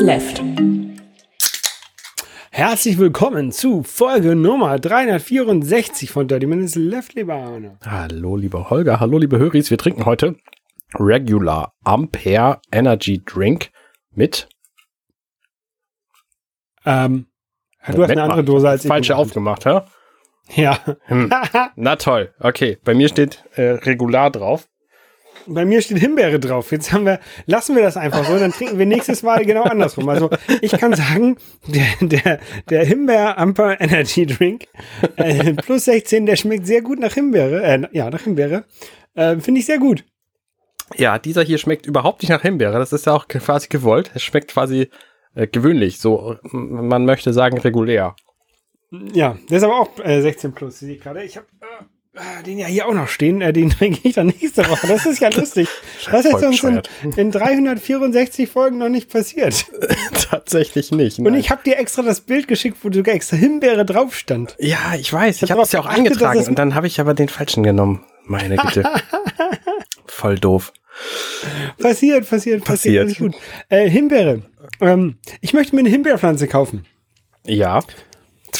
Left. Herzlich willkommen zu Folge Nummer 364 von Dirty Minutes Left, lieber Arne. Hallo, lieber Holger. Hallo, liebe Höris. Wir trinken heute Regular Ampere Energy Drink mit. Ähm, du hast eine andere Dose als ich. Falsche aufgemacht, hä? Ja. Hm. Na toll. Okay, bei mir steht äh, Regular drauf. Bei mir steht Himbeere drauf. Jetzt haben wir, lassen wir das einfach so, dann trinken wir nächstes Mal genau andersrum. Also ich kann sagen, der, der, der Himbeer Amper Energy Drink äh, plus 16, der schmeckt sehr gut nach Himbeere. Äh, ja, nach Himbeere. Äh, Finde ich sehr gut. Ja, dieser hier schmeckt überhaupt nicht nach Himbeere. Das ist ja auch quasi gewollt. Es schmeckt quasi äh, gewöhnlich. So, man möchte sagen regulär. Ja, der ist aber auch äh, 16 plus, sehe ich gerade. Ich habe äh, den ja hier auch noch stehen. Äh, den trinke ich dann nächste Woche. Das ist ja lustig. Das ist uns in, in 364 Folgen noch nicht passiert. Tatsächlich nicht. Nein. Und ich habe dir extra das Bild geschickt, wo sogar extra Himbeere drauf stand. Ja, ich weiß. Ich habe es ja auch eingetragen. Und dann habe ich aber den falschen genommen. Meine Güte. Voll doof. Passiert, passiert, passiert. passiert. Gut. Äh, Himbeere. Ähm, ich möchte mir eine Himbeerpflanze kaufen. Ja.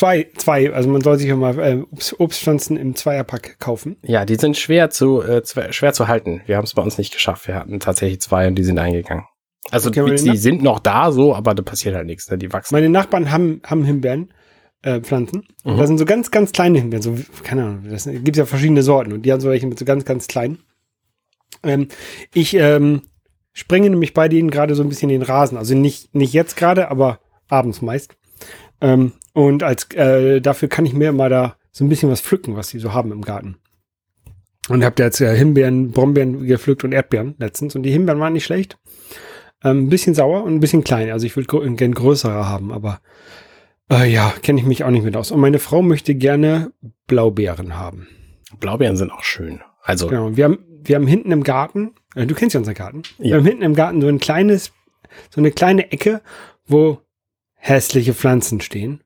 Zwei, zwei, also man soll sich immer äh, Obst, Obstpflanzen im Zweierpack kaufen. Ja, die sind schwer zu, äh, schwer zu halten. Wir haben es bei uns nicht geschafft. Wir hatten tatsächlich zwei und die sind eingegangen. Also okay, die sind noch da so, aber da passiert halt nichts, ne? die wachsen. Meine Nachbarn haben, haben Himbeeren, äh, Pflanzen. Mhm. Da sind so ganz, ganz kleine Himbeeren, so, keine Ahnung, das gibt ja verschiedene Sorten und die haben so welche mit so ganz, ganz kleinen. Ähm, ich ähm, springe nämlich bei denen gerade so ein bisschen den Rasen. Also nicht, nicht jetzt gerade, aber abends meist. Ähm, und als äh, dafür kann ich mir mal da so ein bisschen was pflücken, was sie so haben im Garten. Und habt jetzt äh, Himbeeren, Brombeeren gepflückt und Erdbeeren letztens. Und die Himbeeren waren nicht schlecht. Ähm, ein bisschen sauer und ein bisschen klein. Also ich würde gr gern größere haben, aber äh, ja, kenne ich mich auch nicht mit aus. Und meine Frau möchte gerne Blaubeeren haben. Blaubeeren sind auch schön. Also. Genau. Wir haben, wir haben hinten im Garten, äh, du kennst ja unseren Garten. Ja. Wir haben hinten im Garten so ein kleines, so eine kleine Ecke, wo hässliche Pflanzen stehen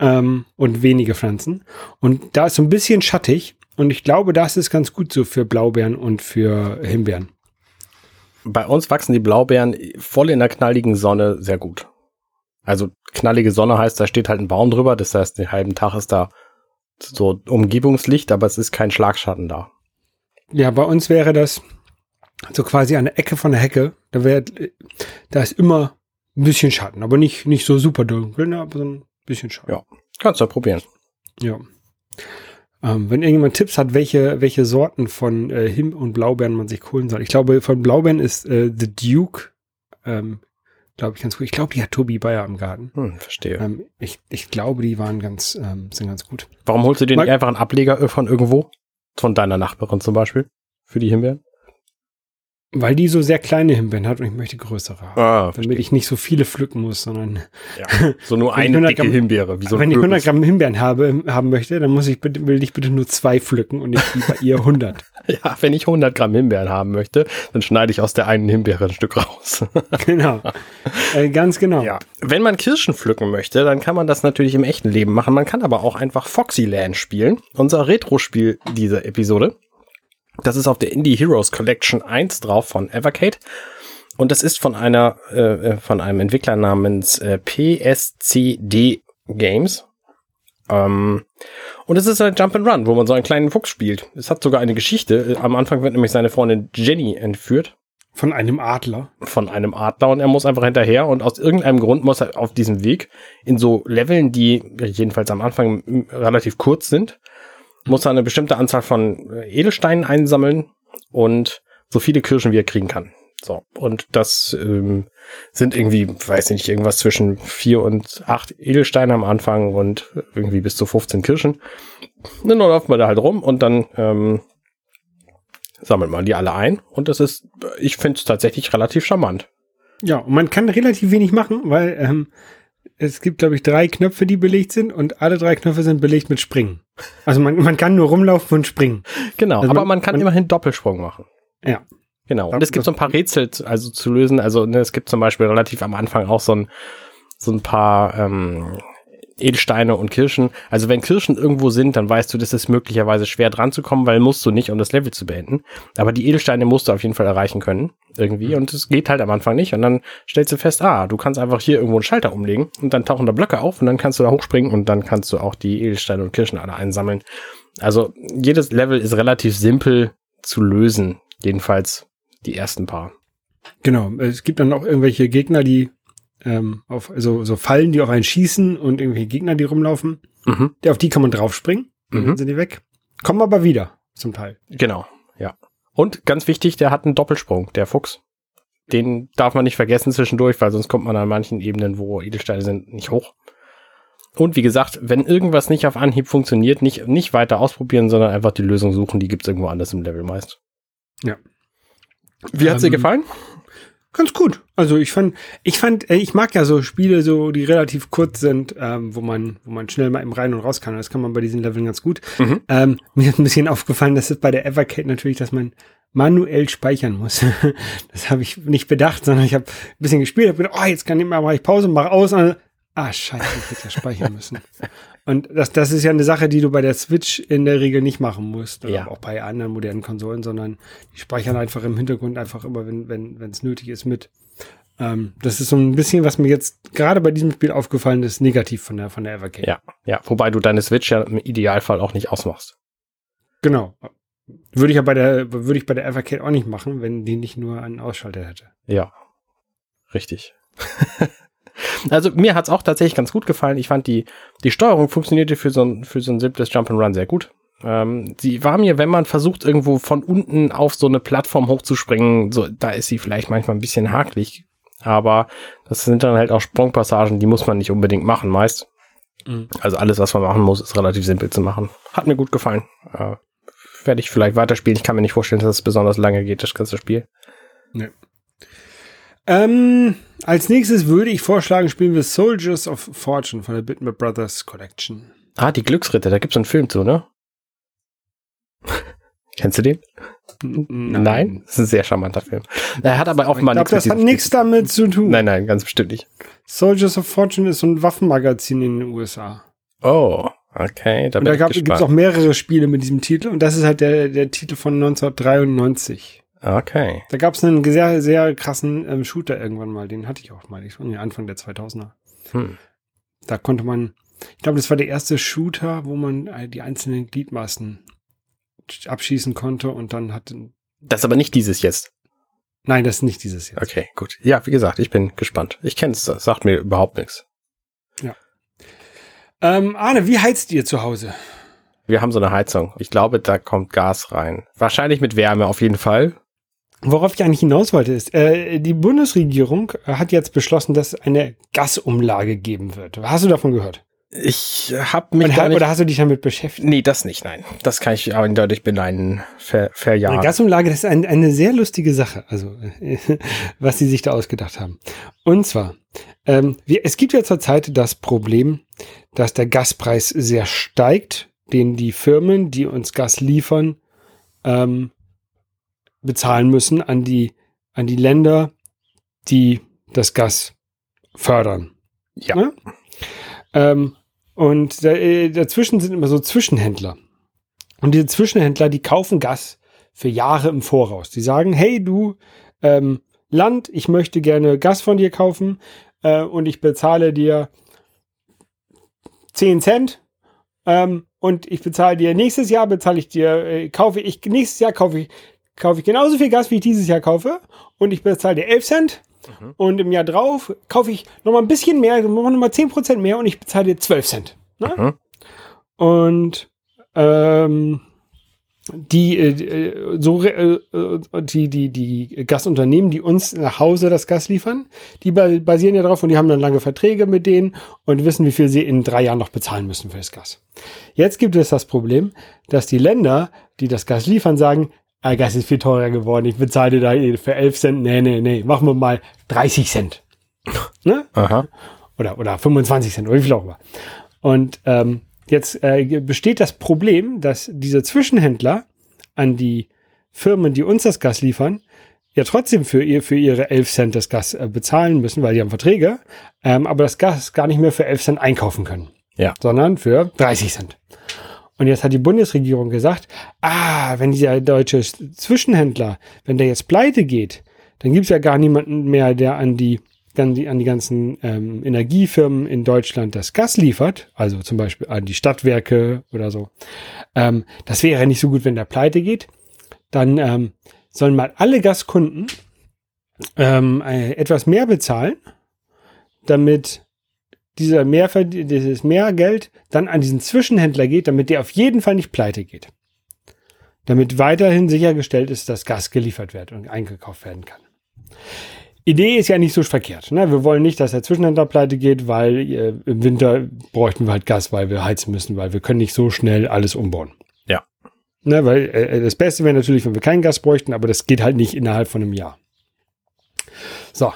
ähm, und wenige Pflanzen. Und da ist so ein bisschen schattig und ich glaube, das ist ganz gut so für Blaubeeren und für Himbeeren. Bei uns wachsen die Blaubeeren voll in der knalligen Sonne sehr gut. Also knallige Sonne heißt, da steht halt ein Baum drüber, das heißt, den halben Tag ist da so Umgebungslicht, aber es ist kein Schlagschatten da. Ja, bei uns wäre das so quasi an der Ecke von der Hecke. Da wäre, da ist immer ein bisschen Schatten, aber nicht, nicht so super dunkel, ne, aber so ein bisschen Schatten. Ja, kannst du ja probieren. Ja. Ähm, wenn irgendjemand Tipps hat, welche, welche Sorten von äh, Him- und Blaubeeren man sich holen soll. Ich glaube, von Blaubeeren ist äh, The Duke, ähm, glaube ich, ganz gut. Ich glaube, die hat Tobi Bayer im Garten. Hm, verstehe. Ähm, ich, ich glaube, die waren ganz, ähm, sind ganz gut. Warum holst du dir nicht einfach einen Ableger von irgendwo? Von deiner Nachbarin zum Beispiel? Für die Himbeeren? Weil die so sehr kleine Himbeeren hat und ich möchte größere haben. Ah, damit ich nicht so viele pflücken muss, sondern ja, so nur eine dicke Gramm, Himbeere. So wenn ich 100 Gramm Himbeeren habe, haben möchte, dann muss ich bitte, will ich bitte nur zwei pflücken und nicht wie bei ihr 100. ja, wenn ich 100 Gramm Himbeeren haben möchte, dann schneide ich aus der einen Himbeere ein Stück raus. genau. Äh, ganz genau. Ja. Wenn man Kirschen pflücken möchte, dann kann man das natürlich im echten Leben machen. Man kann aber auch einfach Foxyland spielen. Unser Retro-Spiel dieser Episode. Das ist auf der Indie Heroes Collection 1 drauf von Evercade. Und das ist von einer, äh, äh von einem Entwickler namens äh, PSCD Games. Ähm, und es ist ein Jump and Run, wo man so einen kleinen Fuchs spielt. Es hat sogar eine Geschichte. Am Anfang wird nämlich seine Freundin Jenny entführt. Von einem Adler. Von einem Adler und er muss einfach hinterher und aus irgendeinem Grund muss er auf diesem Weg in so Leveln, die jedenfalls am Anfang relativ kurz sind, muss er eine bestimmte Anzahl von äh, Edelsteinen einsammeln und so viele Kirschen wie er kriegen kann. So, und das ähm, sind irgendwie, weiß nicht, irgendwas zwischen vier und acht Edelsteine am Anfang und irgendwie bis zu 15 Kirschen. Dann läuft man da halt rum und dann ähm, sammelt man die alle ein. Und das ist, ich finde es tatsächlich relativ charmant. Ja, und man kann relativ wenig machen, weil ähm, es gibt, glaube ich, drei Knöpfe, die belegt sind und alle drei Knöpfe sind belegt mit Springen. Also man, man kann nur rumlaufen und springen. Genau, also aber man, man kann man, immerhin Doppelsprung machen. Ja. Genau. Und es gibt so ein paar Rätsel also zu lösen. Also ne, es gibt zum Beispiel relativ am Anfang auch so ein, so ein paar ähm, Edelsteine und Kirschen. Also wenn Kirschen irgendwo sind, dann weißt du, das ist möglicherweise schwer dran zu kommen, weil musst du nicht, um das Level zu beenden. Aber die Edelsteine musst du auf jeden Fall erreichen können, irgendwie. Und es geht halt am Anfang nicht. Und dann stellst du fest, ah, du kannst einfach hier irgendwo einen Schalter umlegen und dann tauchen da Blöcke auf und dann kannst du da hochspringen und dann kannst du auch die Edelsteine und Kirschen alle einsammeln. Also jedes Level ist relativ simpel zu lösen. Jedenfalls die ersten paar. Genau. Es gibt dann auch irgendwelche Gegner, die ähm, auf also so Fallen, die auf einen schießen und irgendwelche Gegner, die rumlaufen. Mhm. Auf die kann man draufspringen. Mhm. Dann sind die weg. Kommen aber wieder, zum Teil. Genau, ja. Und ganz wichtig, der hat einen Doppelsprung, der Fuchs. Den darf man nicht vergessen zwischendurch, weil sonst kommt man an manchen Ebenen, wo Edelsteine sind, nicht hoch. Und wie gesagt, wenn irgendwas nicht auf Anhieb funktioniert, nicht, nicht weiter ausprobieren, sondern einfach die Lösung suchen, die gibt's irgendwo anders im Level meist. Ja. Wie hat's dir Ähm, gefallen? Ganz gut. Also ich fand, ich fand, äh, ich mag ja so Spiele, so die relativ kurz sind, ähm, wo man, wo man schnell mal im rein und raus kann. Das kann man bei diesen Leveln ganz gut. Mhm. Ähm, mir ist ein bisschen aufgefallen, dass es bei der Evercade natürlich, dass man manuell speichern muss. das habe ich nicht bedacht, sondern ich habe ein bisschen gespielt, habe gedacht, oh, jetzt kann ich mal, mache ich Pause, mache aus. Ah, scheiße, ich hätte ja speichern müssen. Und das, das ist ja eine Sache, die du bei der Switch in der Regel nicht machen musst. Oder Ja. auch bei anderen modernen Konsolen, sondern die speichern einfach im Hintergrund einfach immer, wenn wenn wenn, es nötig ist, mit. Ähm, das ist so ein bisschen, was mir jetzt gerade bei diesem Spiel aufgefallen ist, negativ von der, von der Evercade. Ja, ja. Wobei du deine Switch ja im Idealfall auch nicht ausmachst. Genau. Würde ich ja bei der, würde ich bei der Evercade auch nicht machen, wenn die nicht nur einen Ausschalter hätte. Ja, richtig. also mir hat's auch tatsächlich ganz gut gefallen. Ich fand die, die Steuerung funktionierte für so ein, für so ein simples Jump'n'Run sehr gut. Ähm, sie war mir, wenn man versucht, irgendwo von unten auf so eine Plattform hochzuspringen, so, da ist sie vielleicht manchmal ein bisschen hakelig. Aber das sind dann halt auch Sprungpassagen, die muss man nicht unbedingt machen, meist. Mhm. Also alles, was man machen muss, ist relativ simpel zu machen. Hat mir gut gefallen. Äh, Werde ich vielleicht weiterspielen. Ich kann mir nicht vorstellen, dass es besonders lange geht, das ganze Spiel. Ähm, als nächstes würde ich vorschlagen, spielen wir Soldiers of Fortune von der Bitmap Brothers Collection. Ah, die Glücksritter, da gibt's einen Film zu, ne? Kennst du den? Nein. Das ist ein sehr charmanter Film. Er hat aber Ich offenbar glaube, nichts das hat nichts damit zu tun. Nein, nein, ganz bestimmt nicht. Soldiers of Fortune ist so ein Waffenmagazin in den USA. Oh, okay, da da gibt es auch mehrere Spiele mit diesem Titel und das ist halt der, der Titel von 1993. Okay. Da gab es einen sehr, sehr krassen ähm, Shooter irgendwann mal, den hatte ich auch mal, ich, Anfang der 2000er. Hm. Da konnte man, ich glaube, das war der erste Shooter, wo man äh, die einzelnen Gliedmaßen abschießen konnte und dann hat, Das ist aber nicht dieses jetzt. nein, das ist nicht dieses jetzt. Okay, gut. Ja, wie gesagt, ich bin gespannt. Ich kenne es, das sagt mir überhaupt nichts. Ähm, Arne, wie heizt ihr zu Hause? Wir haben so eine Heizung. Ich glaube, da kommt Gas rein. Wahrscheinlich mit Wärme auf jeden Fall. Worauf ich eigentlich hinaus wollte, ist, äh, die Bundesregierung hat jetzt beschlossen, dass es eine Gasumlage geben wird. Hast du davon gehört? Ich habe mich Und, gar nicht... oder hast du dich damit beschäftigt? Nee, das nicht, nein. Das kann ich eindeutig beneiden. Ver, Eine verjahren. Gasumlage, das ist ein, eine sehr lustige Sache, also was sie sich da ausgedacht haben. Und zwar, ähm, wir, es gibt ja zurzeit das Problem, dass der Gaspreis sehr steigt, den die Firmen, die uns Gas liefern, ähm, bezahlen müssen an die, an die Länder, die das Gas fördern. Ja. Ne? Ähm, und äh, dazwischen sind immer so Zwischenhändler. Und diese Zwischenhändler, die kaufen Gas für Jahre im Voraus. Die sagen, hey du ähm, Land, ich möchte gerne Gas von dir kaufen äh, und ich bezahle dir 10 Cent ähm, und ich bezahle dir nächstes Jahr, bezahle ich dir, äh, kaufe ich, nächstes Jahr kaufe ich, kaufe ich genauso viel Gas, wie ich dieses Jahr kaufe und ich bezahle dir 11 Cent Mhm. und im Jahr drauf kaufe ich nochmal ein bisschen mehr, nochmal 10% mehr und ich bezahle dir 12 Cent. Ne? Mhm. Und ähm, die äh, so äh, äh, die die die Gasunternehmen, die uns nach Hause das Gas liefern, die ba- basieren ja drauf und die haben dann lange Verträge mit denen und wissen, wie viel sie in drei Jahren noch bezahlen müssen für das Gas. Jetzt gibt es das Problem, dass die Länder, die das Gas liefern, sagen, Gas ist viel teurer geworden, ich bezahle dir da eh für 11 Cent, nee, nee, nee, machen wir mal 30 Cent. ne? Aha. oder, oder 25 Cent oder wie viel auch immer. Und ähm, jetzt äh, besteht das Problem, dass diese Zwischenhändler an die Firmen, die uns das Gas liefern, ja trotzdem für, ihr, für ihre 11 Cent das Gas äh, bezahlen müssen, weil die haben Verträge, ähm, aber das Gas gar nicht mehr für 11 Cent einkaufen können. Ja. sondern für 30 Cent. Und jetzt hat die Bundesregierung gesagt, ah, wenn dieser deutsche Zwischenhändler, wenn der jetzt pleite geht, dann gibt's ja gar niemanden mehr, der an die, an die, an die ganzen ähm, Energiefirmen in Deutschland das Gas liefert, also zum Beispiel an die Stadtwerke oder so. Ähm, das wäre nicht so gut, wenn der pleite geht. Dann ähm, sollen mal alle Gaskunden ähm, äh, etwas mehr bezahlen, damit dieser Mehrver dieses Mehrgeld dann an diesen Zwischenhändler geht, damit der auf jeden Fall nicht pleite geht. Damit weiterhin sichergestellt ist, dass Gas geliefert wird und eingekauft werden kann. Idee ist ja nicht so verkehrt. Ne? Wir wollen nicht, dass der Zwischenhändler pleite geht, weil äh, im Winter bräuchten wir halt Gas, weil wir heizen müssen, weil wir können nicht so schnell alles umbauen. Ja. Ne? Weil äh, das Beste wäre natürlich, wenn wir kein Gas bräuchten, aber das geht halt nicht innerhalb von einem Jahr. So,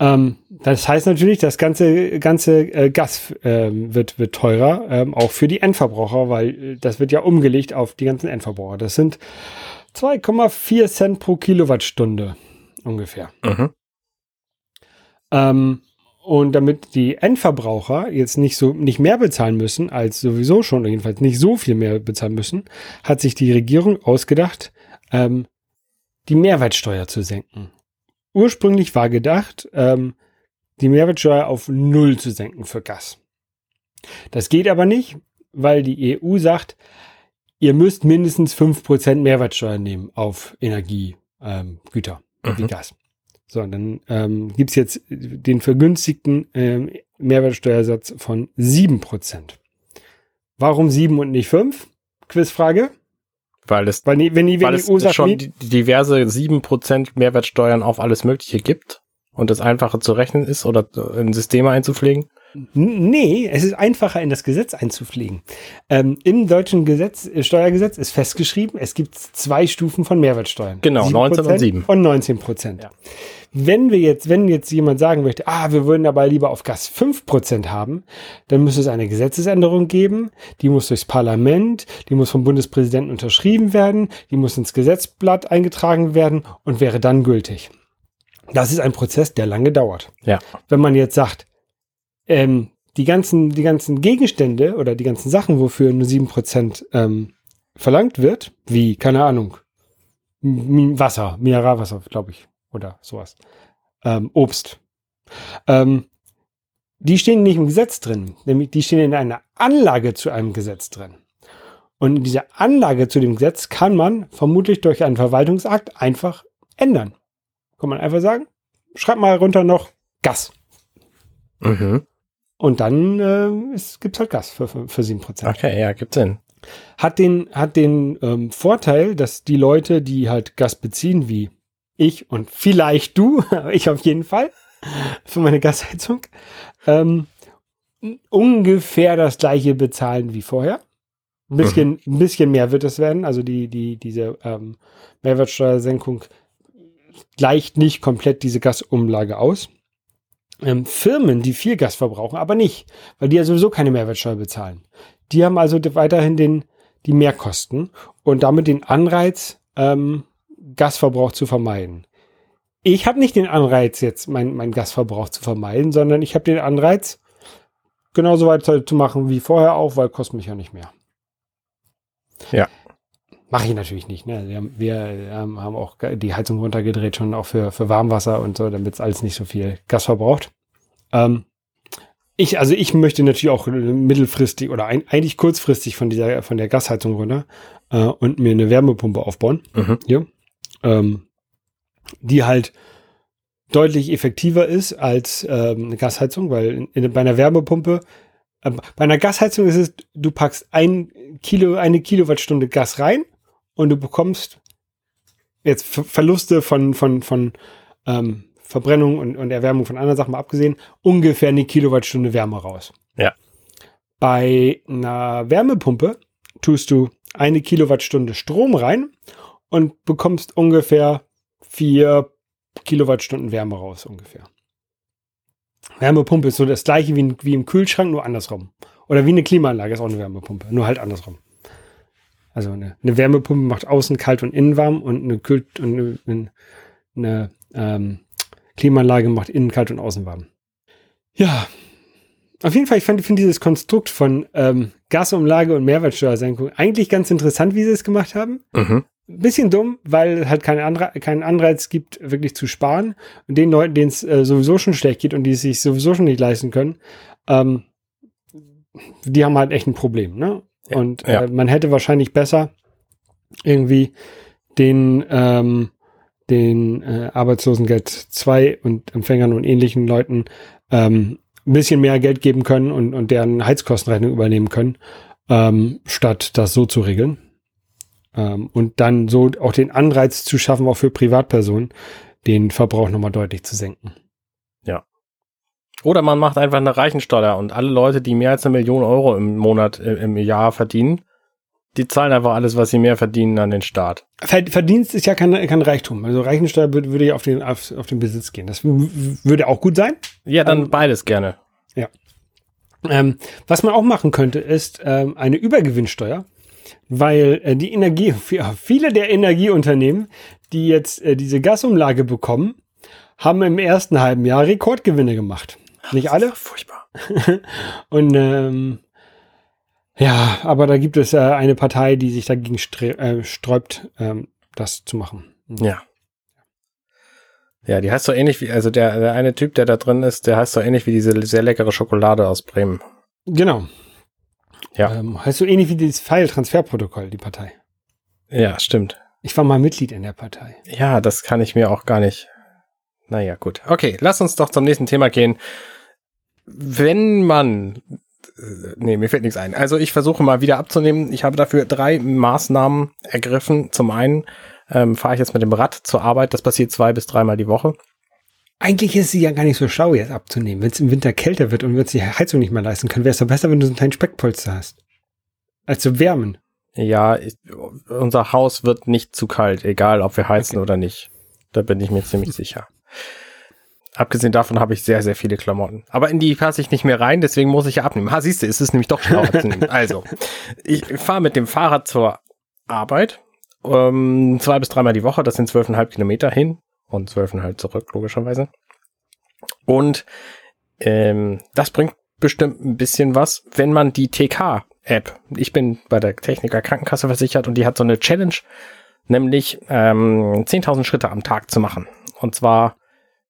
ähm, das heißt natürlich, das ganze, ganze äh, Gas ähm, wird, wird teurer, ähm, auch für die Endverbraucher, weil äh, das wird ja umgelegt auf die ganzen Endverbraucher. Das sind 2,4 Cent pro Kilowattstunde ungefähr. Mhm. Ähm, und damit die Endverbraucher jetzt nicht so nicht mehr bezahlen müssen als sowieso schon, jedenfalls nicht so viel mehr bezahlen müssen, hat sich die Regierung ausgedacht, ähm, die Mehrwertsteuer zu senken. Ursprünglich war gedacht, ähm, die Mehrwertsteuer auf null zu senken für Gas. Das geht aber nicht, weil die EU sagt, ihr müsst mindestens 5% Mehrwertsteuer nehmen auf Energiegüter ähm, wie Mhm. Gas. So, dann ähm, gibt's jetzt den vergünstigten ähm, Mehrwertsteuersatz von 7%. Warum 7 und nicht 5? Quizfrage. Weil es, Weil, die- wenn die, wenn weil die es schon di- diverse 7% Mehrwertsteuern auf alles Mögliche gibt und es einfacher zu rechnen ist oder in Systeme einzupflegen. Nee, es ist einfacher in das Gesetz einzupflegen. Ähm, Im deutschen Gesetz, äh, Steuergesetz ist festgeschrieben, es gibt zwei Stufen von Mehrwertsteuern. Genau, 19 und 7% 7. Und 19 Prozent. Ja. Wenn wir jetzt, wenn jetzt jemand sagen möchte, ah, wir würden aber lieber auf Gas 5 Prozent haben, dann müsste es eine Gesetzesänderung geben, die muss durchs Parlament, die muss vom Bundespräsidenten unterschrieben werden, die muss ins Gesetzblatt eingetragen werden und wäre dann gültig. Das ist ein Prozess, der lange dauert Ja. wenn man jetzt sagt, ähm, die ganzen, die ganzen Gegenstände oder die ganzen Sachen, wofür nur 7% ähm, verlangt wird, wie, keine Ahnung, Wasser, Mineralwasser, glaube ich, oder sowas, ähm, Obst, ähm, die stehen nicht im Gesetz drin, nämlich die stehen in einer Anlage zu einem Gesetz drin. Und in dieser Anlage zu dem Gesetz kann man vermutlich durch einen Verwaltungsakt einfach ändern. Kann man einfach sagen, schreib mal runter noch Gas. Mhm. Und dann äh, ist, gibt's halt Gas für, für, für 7%. Okay, ja, gibt Sinn. Hat den, hat den ähm, Vorteil, dass die Leute, die halt Gas beziehen, wie ich und vielleicht du, aber ich auf jeden Fall, für meine Gasheizung, ähm, ungefähr das gleiche bezahlen wie vorher. Ein bisschen, ein bisschen mehr wird es werden. Also die, die, diese ähm, Mehrwertsteuersenkung gleicht nicht komplett diese Gasumlage aus. Ähm, Firmen, die viel Gas verbrauchen, aber nicht, weil die ja sowieso keine Mehrwertsteuer bezahlen. Die haben also weiterhin den, die Mehrkosten und damit den Anreiz, ähm, Gasverbrauch zu vermeiden. Ich habe nicht den Anreiz, jetzt meinen mein Gasverbrauch zu vermeiden, sondern ich habe den Anreiz, genauso weiter zu machen wie vorher auch, weil kostet mich ja nicht mehr. Ja. Mache ich natürlich nicht. Ne? Wir, haben, wir ähm, haben auch die Heizung runtergedreht, schon auch für, für Warmwasser und so, damit es alles nicht so viel Gas verbraucht. Ähm, ich, also ich möchte natürlich auch mittelfristig oder ein, eigentlich kurzfristig von dieser, von der Gasheizung runter äh, und mir eine Wärmepumpe aufbauen. Mhm. Hier. Ähm, die halt deutlich effektiver ist als ähm, eine Gasheizung, weil in, in, bei einer Wärmepumpe, äh, bei einer Gasheizung ist es, du packst ein Kilo, eine Kilowattstunde Gas rein und du bekommst jetzt Ver Verluste von, von, von ähm, Verbrennung und, und Erwärmung von anderen Sachen mal abgesehen, ungefähr eine Kilowattstunde Wärme raus. Ja. Bei einer Wärmepumpe tust du eine Kilowattstunde Strom rein und bekommst ungefähr vier Kilowattstunden Wärme raus, ungefähr. Wärmepumpe ist so das gleiche wie, wie im Kühlschrank, nur andersrum. Oder wie eine Klimaanlage ist auch eine Wärmepumpe, nur halt andersrum. Also eine, eine Wärmepumpe macht außen kalt und innen warm und eine, Kühl und eine, eine ähm, Klimaanlage macht innen kalt und außen warm. Ja, auf jeden Fall, ich finde find dieses Konstrukt von ähm, Gasumlage und Mehrwertsteuersenkung eigentlich ganz interessant, wie sie es gemacht haben. Mhm. Bisschen dumm, weil es halt keine Anre keinen Anreiz gibt, wirklich zu sparen. Und den Leuten, denen es äh, sowieso schon schlecht geht und die es sich sowieso schon nicht leisten können, ähm, die haben halt echt ein Problem. Ne? Ja, und ja. Äh, man hätte wahrscheinlich besser irgendwie den, ähm, den äh, Arbeitslosengeld 2 und Empfängern und ähnlichen Leuten ähm, ein bisschen mehr Geld geben können und, und deren Heizkostenrechnung übernehmen können, ähm, statt das so zu regeln. Ähm, und dann so auch den Anreiz zu schaffen, auch für Privatpersonen, den Verbrauch nochmal deutlich zu senken. Oder man macht einfach eine Reichensteuer und alle Leute, die mehr als eine Million Euro im Monat, äh, im Jahr verdienen, die zahlen einfach alles, was sie mehr verdienen, an den Staat. Ver- Verdienst ist ja kein, kein Reichtum. Also Reichensteuer würde, ja auf den, auf, auf den Besitz gehen. Das würde auch gut sein. Ja, dann Ähm, beides gerne. Ähm, was man auch machen könnte, ist ähm, eine Übergewinnsteuer, weil äh, die Energie, viele der Energieunternehmen, die jetzt äh, diese Gasumlage bekommen, haben im ersten halben Jahr Rekordgewinne gemacht. Nicht alle. Furchtbar. Und ähm, ja, aber da gibt es äh, eine Partei, die sich dagegen äh, sträubt, ähm, das zu machen. Ja. Ja, die heißt so ähnlich wie, also der, der eine Typ, der da drin ist, der heißt so ähnlich wie diese sehr leckere Schokolade aus Bremen. Genau. Ja. Ähm, heißt so ähnlich wie dieses File-Transferprotokoll, die Partei. Ja, stimmt. Ich war mal Mitglied in der Partei. Ja, das kann ich mir auch gar nicht. Naja, gut. Okay, lass uns doch zum nächsten Thema gehen. Wenn man. äh, Nee, mir fällt nichts ein. Also ich versuche mal wieder abzunehmen. Ich habe dafür drei Maßnahmen ergriffen. Zum einen ähm, fahre ich jetzt mit dem Rad zur Arbeit. Das passiert zwei bis dreimal die Woche. Eigentlich ist sie ja gar nicht so schlau, jetzt abzunehmen. Wenn es im Winter kälter wird und wir uns die Heizung nicht mehr leisten können, wäre es doch besser, wenn du so einen kleinen Speckpolster hast. Als zu wärmen. Ja, ich, unser Haus wird nicht zu kalt, egal ob wir heizen Okay. oder nicht. Da bin ich mir ziemlich sicher. Abgesehen davon habe ich sehr, sehr viele Klamotten. Aber in die passe ich nicht mehr rein, deswegen muss ich ja abnehmen. Ha, siehst du, es ist nämlich doch schlau abzunehmen. Also, ich fahre mit dem Fahrrad zur Arbeit. Ähm, zwei bis dreimal die Woche, das sind zwölfeinhalb Kilometer hin und zwölfeinhalb zurück, logischerweise. Und ähm, das bringt bestimmt ein bisschen was, wenn man die TK-App, ich bin bei der Techniker Krankenkasse versichert und die hat so eine Challenge, nämlich ähm, 10.000 Schritte am Tag zu machen. Und zwar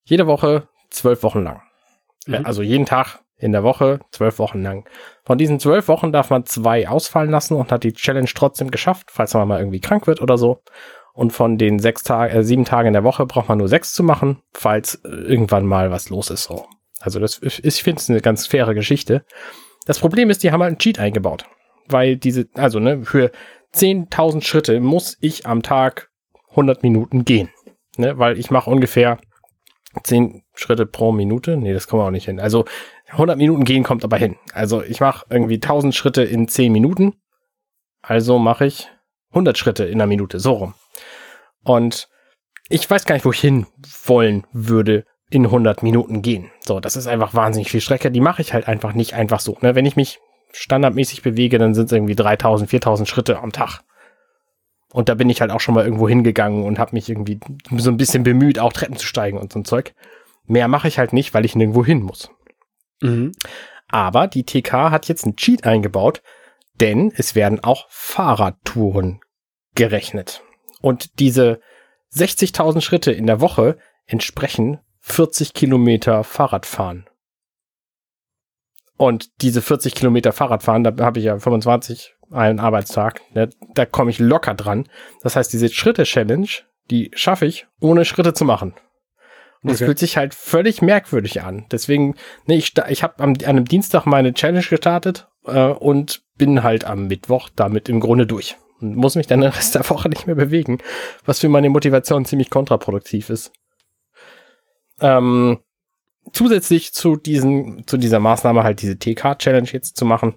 jede Woche zwölf Wochen lang. Mhm. Äh, Also jeden Tag in der Woche zwölf Wochen lang. Von diesen zwölf Wochen darf man zwei ausfallen lassen und hat die Challenge trotzdem geschafft, falls man mal irgendwie krank wird oder so. Und von den sechs Tagen, äh, sieben Tagen in der Woche braucht man nur sechs zu machen, falls äh, irgendwann mal was los ist. So. Also das ist, ich finde es eine ganz faire Geschichte. Das Problem ist, die haben halt einen Cheat eingebaut. Weil diese, also ne, für 10.000 Schritte muss ich am Tag 100 Minuten gehen. Ne, weil ich mache ungefähr 10 Schritte pro Minute. Nee, das kommen wir auch nicht hin. Also 100 Minuten gehen kommt aber hin. Also ich mache irgendwie 1000 Schritte in 10 Minuten. Also mache ich 100 Schritte in einer Minute. So rum. Und ich weiß gar nicht, wo ich hin wollen würde in 100 Minuten gehen. So, das ist einfach wahnsinnig viel Strecke. Die mache ich halt einfach nicht einfach so. Ne? Wenn ich mich standardmäßig bewege, dann sind es irgendwie 3000, 4000 Schritte am Tag. Und da bin ich halt auch schon mal irgendwo hingegangen und habe mich irgendwie so ein bisschen bemüht, auch Treppen zu steigen und so ein Zeug. Mehr mache ich halt nicht, weil ich nirgendwo hin muss. Mhm. Aber die TK hat jetzt einen Cheat eingebaut, denn es werden auch Fahrradtouren gerechnet. Und diese 60.000 Schritte in der Woche entsprechen 40 Kilometer Fahrradfahren. Und diese 40 Kilometer Fahrradfahren, da habe ich ja 25 einen Arbeitstag, ne, da komme ich locker dran. Das heißt, diese Schritte-Challenge, die schaffe ich, ohne Schritte zu machen. Und das Okay. fühlt sich halt völlig merkwürdig an. Deswegen, ne, ich, ich habe am, an einem Dienstag meine Challenge gestartet äh, und bin halt am Mittwoch damit im Grunde durch. Und muss mich dann den Rest der Woche nicht mehr bewegen, was für meine Motivation ziemlich kontraproduktiv ist. Ähm, zusätzlich zu diesen, zu dieser Maßnahme halt diese TK-Challenge jetzt zu machen,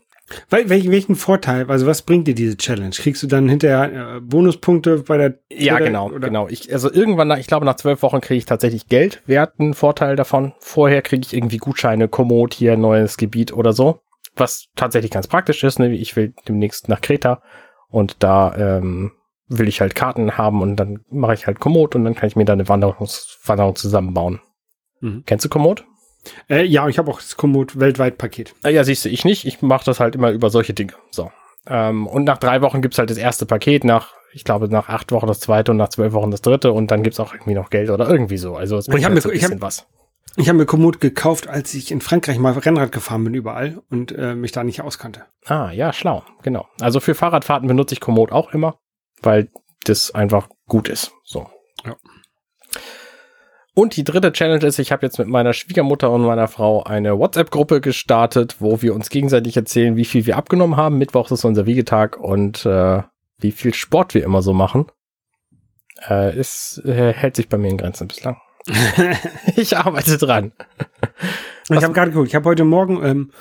Wel welch, welchen Vorteil, also was bringt dir diese Challenge? Kriegst du dann hinterher äh, Bonuspunkte bei der Ja, oder- genau, oder- genau. Ich, also irgendwann, nach, ich glaube, nach zwölf Wochen kriege ich tatsächlich Geld. Wer hat einen Vorteil davon? Vorher kriege ich irgendwie Gutscheine, Komoot hier, neues Gebiet oder so. Was tatsächlich ganz praktisch ist. Ne? Ich will demnächst nach Kreta und da ähm, will ich halt Karten haben und dann mache ich halt Komoot und dann kann ich mir da eine Wanderungs Wanderung zusammenbauen. Mhm. Kennst du Komoot? Äh, ja, ich habe auch das Komoot weltweit Paket. Ah, ja, siehst du, ich nicht. Ich mache das halt immer über solche Dinge. So. Ähm, und nach drei Wochen gibt's halt das erste Paket, nach, ich glaube, nach acht Wochen das zweite und nach zwölf Wochen das dritte und dann gibt's auch irgendwie noch Geld oder irgendwie so. Also es Und ich halt mir- so ein ich hab- bisschen was. Ich habe mir Komoot gekauft, als ich in Frankreich mal Rennrad gefahren bin überall und äh, mich da nicht auskannte. Ah, ja, schlau, genau. Also für Fahrradfahrten benutze ich Komoot auch immer, weil das einfach gut ist. So. Ja. Und die dritte Challenge ist, ich habe jetzt mit meiner Schwiegermutter und meiner Frau eine WhatsApp-Gruppe gestartet, wo wir uns gegenseitig erzählen, wie viel wir abgenommen haben. Mittwochs ist unser Wiegetag und äh, wie viel Sport wir immer so machen. Äh, es äh, hält sich bei mir in Grenzen bislang. Ich arbeite dran. Ich habe gerade geguckt, ich habe heute Morgen, ähm,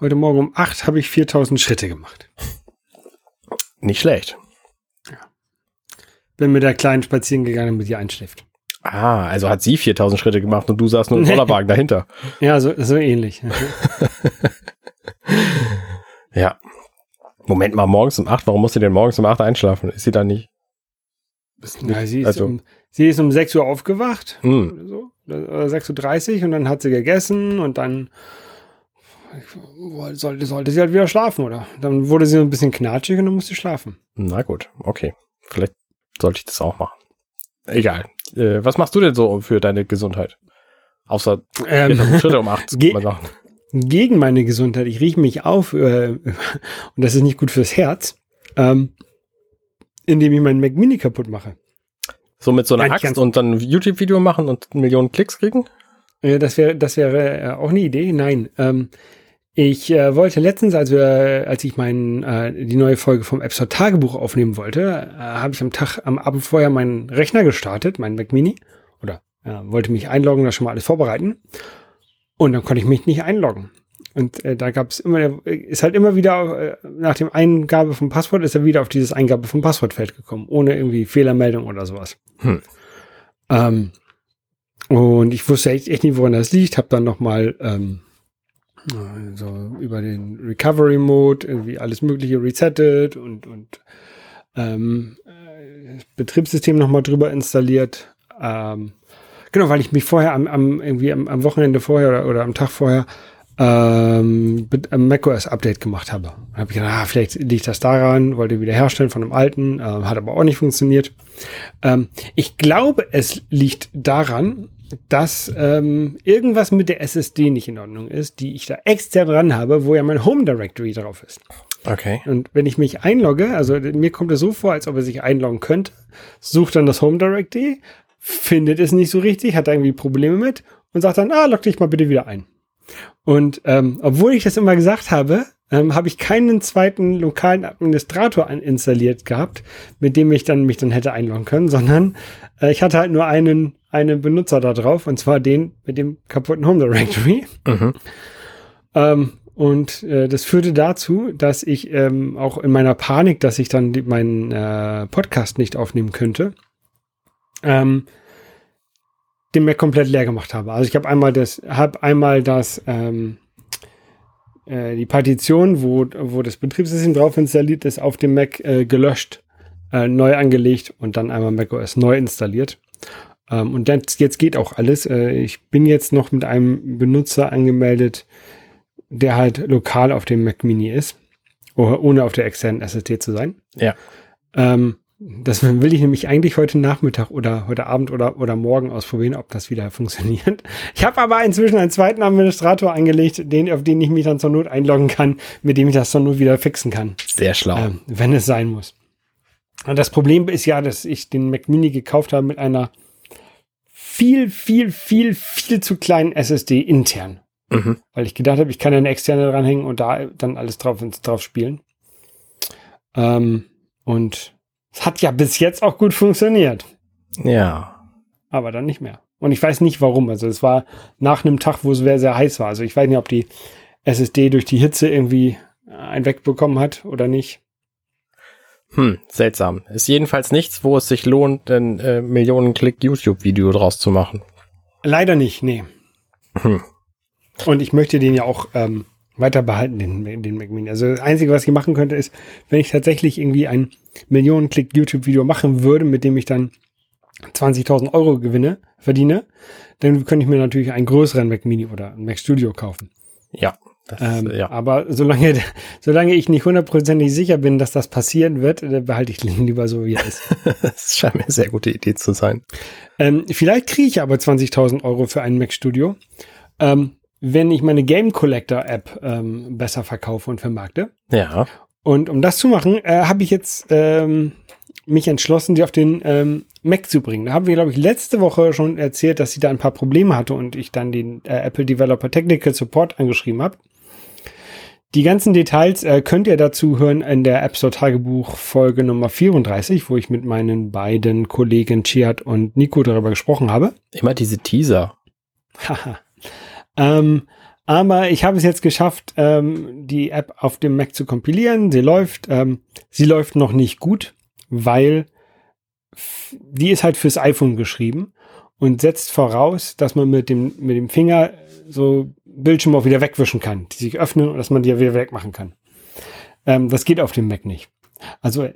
heute Morgen um acht habe ich 4000 Schritte gemacht. Nicht schlecht. Bin mit der Kleinen spazieren gegangen, damit die einschläft. Ah, also hat sie 4000 Schritte gemacht und du saßt nur im. Rollerwagen dahinter. Ja, so, so ähnlich. Ja. Moment mal, morgens um 8, warum muss sie denn morgens um 8 einschlafen? Ist sie da nicht? Ist nicht Ja, sie, ist also, um, sie ist um 6 Uhr aufgewacht, hm, oder so, oder 6.30 Uhr und dann hat sie gegessen und dann sollte, sollte sie halt wieder schlafen, oder? Dann wurde sie so ein bisschen knatschig und dann musste sie schlafen. na gut, okay. Vielleicht sollte ich das auch machen. Egal. Äh, was machst du denn so für deine Gesundheit? Außer Ähm, 4000 Schritte um 8. Ge- gegen meine Gesundheit. Ich rieche mich auf äh, und das ist nicht gut fürs Herz, ähm, indem ich meinen Mac Mini kaputt mache. So mit so einer Axt und dann ein YouTube-Video machen und Millionen Klicks kriegen? Äh, das wäre das wäre äh, auch eine Idee. Nein, ähm, ich äh, wollte letztens, als wir, als ich mein, äh, die neue Folge vom App Store Tagebuch aufnehmen wollte, äh, habe ich am Tag, am Abend vorher meinen Rechner gestartet, meinen Mac Mini, oder äh, wollte mich einloggen, das schon mal alles vorbereiten. Und dann konnte ich mich nicht einloggen. Und äh, da gab es immer, ist halt immer wieder äh, nach dem Eingabe vom Passwort ist er wieder auf dieses Eingabe vom Passwortfeld gekommen, ohne irgendwie Fehlermeldung oder sowas. Hm. Ähm, und ich wusste echt, echt nicht, woran das liegt. Habe dann noch mal ähm, äh, so über den Recovery Mode irgendwie alles Mögliche resettet und und ähm, äh, das Betriebssystem noch mal drüber installiert. Ähm, genau, weil ich mich vorher am, am irgendwie am, am Wochenende vorher oder, oder am Tag vorher ähm, mit einem macOS Update gemacht habe. Da habe ich gedacht, ah, vielleicht liegt das daran, wollte wieder herstellen von einem alten, äh, hat aber auch nicht funktioniert. Ähm, ich glaube, es liegt daran, dass ähm, irgendwas mit der SSD nicht in Ordnung ist, die ich da extern dran habe, wo ja mein Home Directory drauf ist. Okay. Und wenn ich mich einlogge, also mir kommt es so vor, als ob er sich einloggen könnte, sucht dann das Home Directory, findet es nicht so richtig, hat da irgendwie Probleme mit und sagt dann, ah, log dich mal bitte wieder ein. Und ähm, obwohl ich das immer gesagt habe, ähm, habe ich keinen zweiten lokalen Administrator installiert gehabt, mit dem ich dann mich dann hätte einloggen können, sondern äh, ich hatte halt nur einen einen Benutzer da drauf und zwar den mit dem kaputten Home Directory. Mhm. Ähm, und äh, das führte dazu, dass ich ähm, auch in meiner Panik, dass ich dann die, meinen äh, Podcast nicht aufnehmen könnte, ähm, den Mac komplett leer gemacht habe. Also ich habe einmal das, habe einmal das ähm, äh, die Partition, wo, wo das Betriebssystem drauf installiert ist, auf dem Mac äh, gelöscht, äh, neu angelegt und dann einmal macOS neu installiert. Ähm, und dann, jetzt geht auch alles. Äh, ich bin jetzt noch mit einem Benutzer angemeldet, der halt lokal auf dem Mac Mini ist, oh- ohne auf der externen SSD zu sein. Ja. Ähm, das will ich nämlich eigentlich heute Nachmittag oder heute Abend oder, oder morgen ausprobieren, ob das wieder funktioniert. Ich habe aber inzwischen einen zweiten Administrator eingelegt, den, auf den ich mich dann zur Not einloggen kann, mit dem ich das zur Not wieder fixen kann, Sehr schlau. ähm, wenn es sein muss. Und das Problem ist ja, dass ich den Mac Mini gekauft habe mit einer viel, viel, viel, viel zu kleinen SSD intern Mhm. weil ich gedacht habe, ich kann eine externe dranhängen und da dann alles drauf, drauf spielen. Ähm, und es hat ja bis jetzt auch gut funktioniert, Ja. aber dann nicht mehr. Und ich weiß nicht warum. Also es war nach einem Tag, wo es sehr, sehr heiß war. Also ich weiß nicht, ob die SSD durch die Hitze irgendwie einen wegbekommen hat oder nicht. Hm, seltsam. Ist jedenfalls nichts, wo es sich lohnt, ein äh, Millionen-Klick-YouTube-Video draus zu machen. Leider nicht, nee. Hm. Und ich möchte den ja auch ähm, weiter behalten, den, den Mac Mini. Also das Einzige, was ich machen könnte, ist, wenn ich tatsächlich irgendwie ein Millionen-Klick-YouTube-Video machen würde, mit dem ich dann 20.000 Euro gewinne, verdiene, dann könnte ich mir natürlich einen größeren Mac Mini oder einen Mac Studio kaufen. Ja. Das, Ähm, ja. Aber solange, solange ich nicht hundertprozentig sicher bin, dass das passieren wird, äh, behalte ich ihn lieber so, wie er ist. Das scheint mir eine sehr gute Idee zu sein. ähm, vielleicht kriege ich aber 20.000 Euro für einen Mac Studio, ähm, wenn ich meine Game Collector App ähm, besser verkaufe und vermarkte. Ja. Und um das zu machen, äh, habe ich jetzt ähm, mich entschlossen, die auf den ähm, Mac zu bringen. Da haben wir, glaube ich, letzte Woche schon erzählt, dass sie da ein paar Probleme hatte und ich dann den äh, Apple Developer Technical Support angeschrieben habe. Die ganzen Details äh, könnt ihr dazu hören in der App Store Tagebuch Folge Nummer 34, wo ich mit meinen beiden Kollegen Chiat und Nico darüber gesprochen habe. Immer diese Teaser. Haha. ähm, aber ich habe es jetzt geschafft, ähm, die App auf dem Mac zu kompilieren. Sie läuft. Ähm, sie läuft noch nicht gut, weil die ist halt fürs iPhone geschrieben und setzt voraus, dass man mit dem, mit dem Finger so Bildschirme auch wieder wegwischen kann, die sich öffnen und dass man die ja wieder wegmachen kann. Ähm, das geht auf dem Mac nicht. Also äh,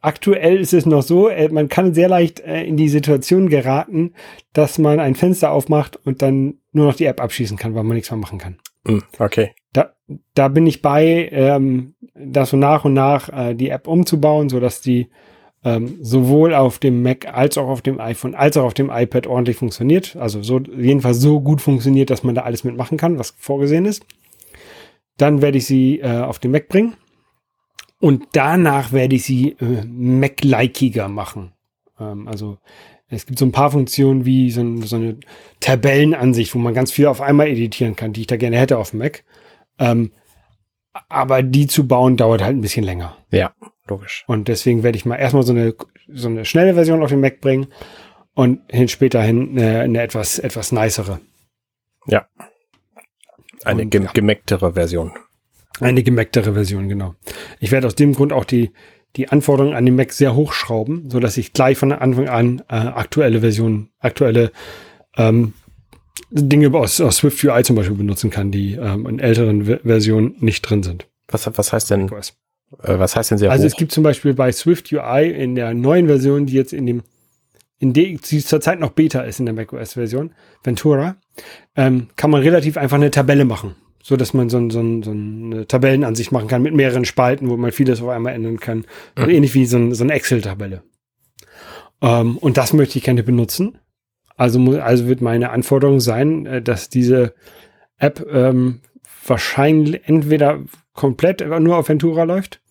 aktuell ist es noch so, äh, man kann sehr leicht äh, in die Situation geraten, dass man ein Fenster aufmacht und dann nur noch die App abschließen kann, weil man nichts mehr machen kann. Hm, okay. Da, da bin ich bei, ähm, das so nach und nach äh, die App umzubauen, so dass die ähm, sowohl auf dem Mac als auch auf dem iPhone als auch auf dem iPad ordentlich funktioniert. Also so jedenfalls so gut funktioniert, dass man da alles mitmachen kann, was vorgesehen ist. Dann werde ich sie äh, auf den Mac bringen und danach werde ich sie äh, Mac-likeiger machen. Ähm, also es gibt so ein paar Funktionen wie so, ein, so eine Tabellenansicht, wo man ganz viel auf einmal editieren kann, die ich da gerne hätte auf dem Mac. Ähm, aber die zu bauen dauert halt ein bisschen länger. Ja, logisch. Und deswegen werde ich mal erstmal so eine, so eine schnelle Version auf den Mac bringen und hin später hin eine, eine etwas, etwas nicere. Eine Und, gem ja. Version. Eine gemäcktere Version, genau. Ich werde aus dem Grund auch die, die Anforderungen an den Mac sehr hochschrauben, so dass ich gleich von Anfang an äh, aktuelle Versionen, aktuelle ähm, Dinge aus, aus Swift UI zum Beispiel benutzen kann, die ähm, in älteren Ver Versionen nicht drin sind. Was, was heißt denn, äh, was heißt denn sehr Also hoch? es gibt zum Beispiel bei Swift UI in der neuen Version, die jetzt in dem, in der, die zurzeit noch Beta ist in der macOS-Version, Ventura, ähm, kann man relativ einfach eine Tabelle machen, so dass man so, ein, so, ein, so eine Tabellenansicht machen kann mit mehreren Spalten, wo man vieles auf einmal ändern kann. Mhm. ähnlich wie so, ein, so eine Excel-Tabelle. Ähm, und das möchte ich gerne benutzen. Also, also wird meine Anforderung sein, äh, dass diese App ähm, wahrscheinlich entweder komplett nur auf Ventura läuft